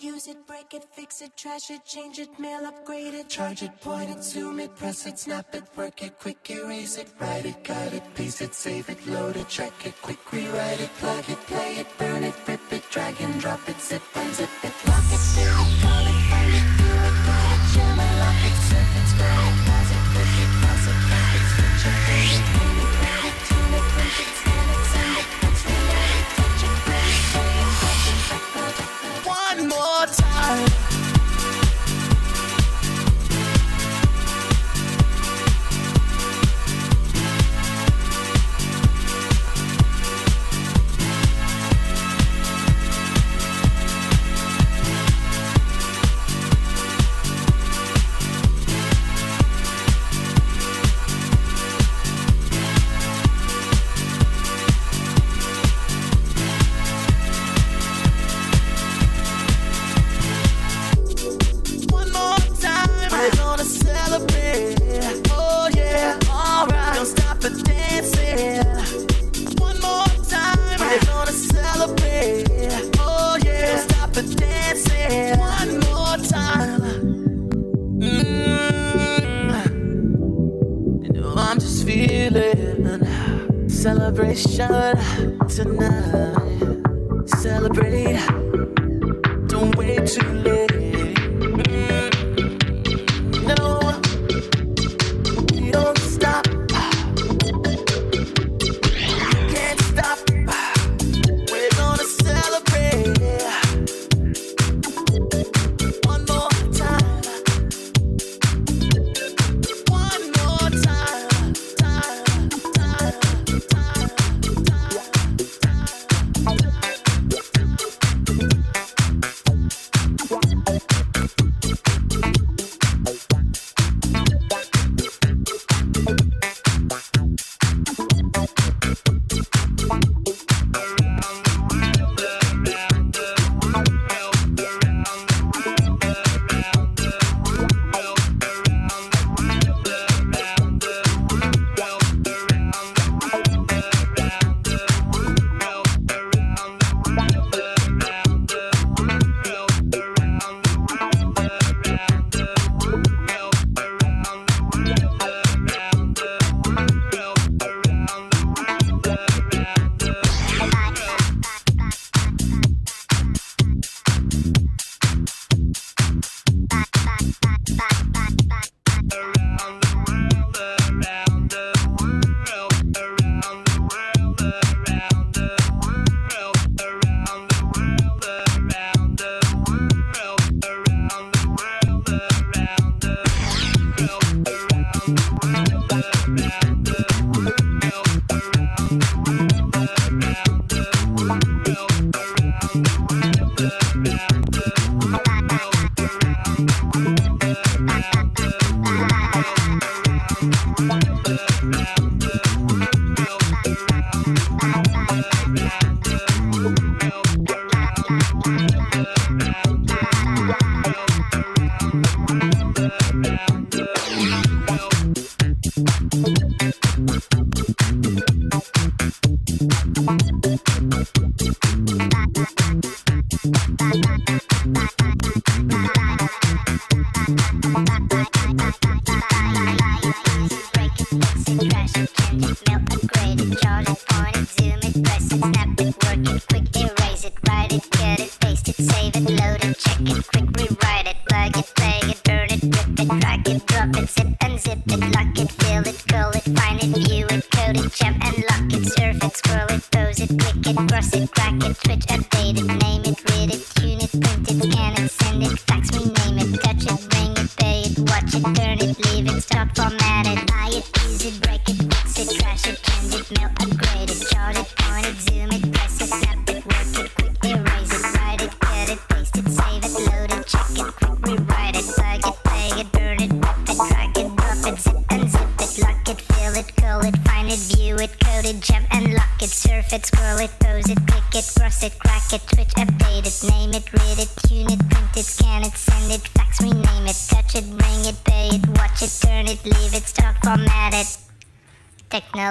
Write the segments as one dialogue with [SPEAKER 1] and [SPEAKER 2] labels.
[SPEAKER 1] Use it, break it, fix it, trash it, change it, mail, upgrade it, charge it, point it, zoom it, press it, snap it, work it, quick erase it, write it, cut it, paste it, save it, load it, check it, quick rewrite it, plug it, play it, burn it, rip it, drag and drop it, zip, unzip it, lock it, fill it, call it, find it,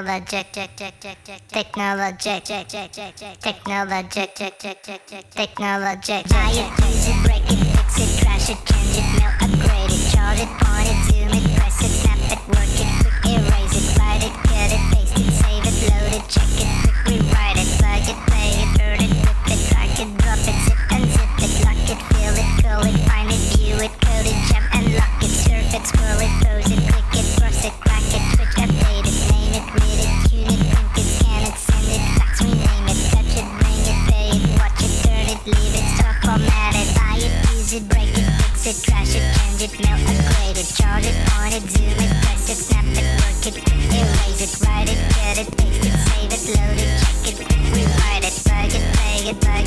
[SPEAKER 1] technologic technologic technologic technologic buy it use it break it fix it crash it change it melt upgrade it chart it point it zoom it press it snap it work it quick erase it write it cut it paste it save it load it check it quick rewrite it plug it play it burn it rip it drag it drop it zip unzip it lock it fill it call it find it view it code it jump and lock it surf it scroll it it fix it change it mail upgrade it. Chart it point it zoom it press it snap it work it. Erase it write it cut it paste it save it load it check it rewrite it. Plug it play it plug it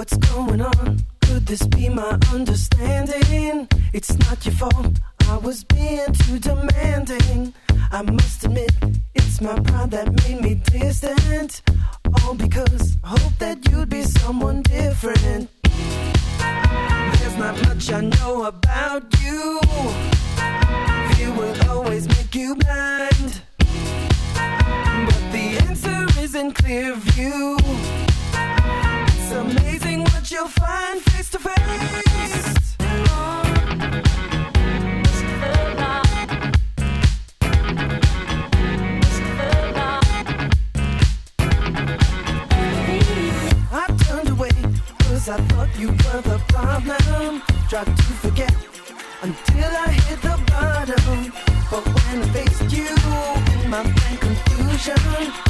[SPEAKER 1] What's going on? Could this be my understanding? It's not
[SPEAKER 2] your fault. I was being too demanding.
[SPEAKER 3] I must admit, it's my pride that made me distant. All because I hope that you'd be someone different. There's not much I know about you. Fear will always make you blind. But the answer is in clear view. It's amazing you'll find face to face. I turned away I thought you were the problem. Tried to forget until I hit the bottom. But when I faced you in my blank confusion,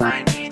[SPEAKER 4] My.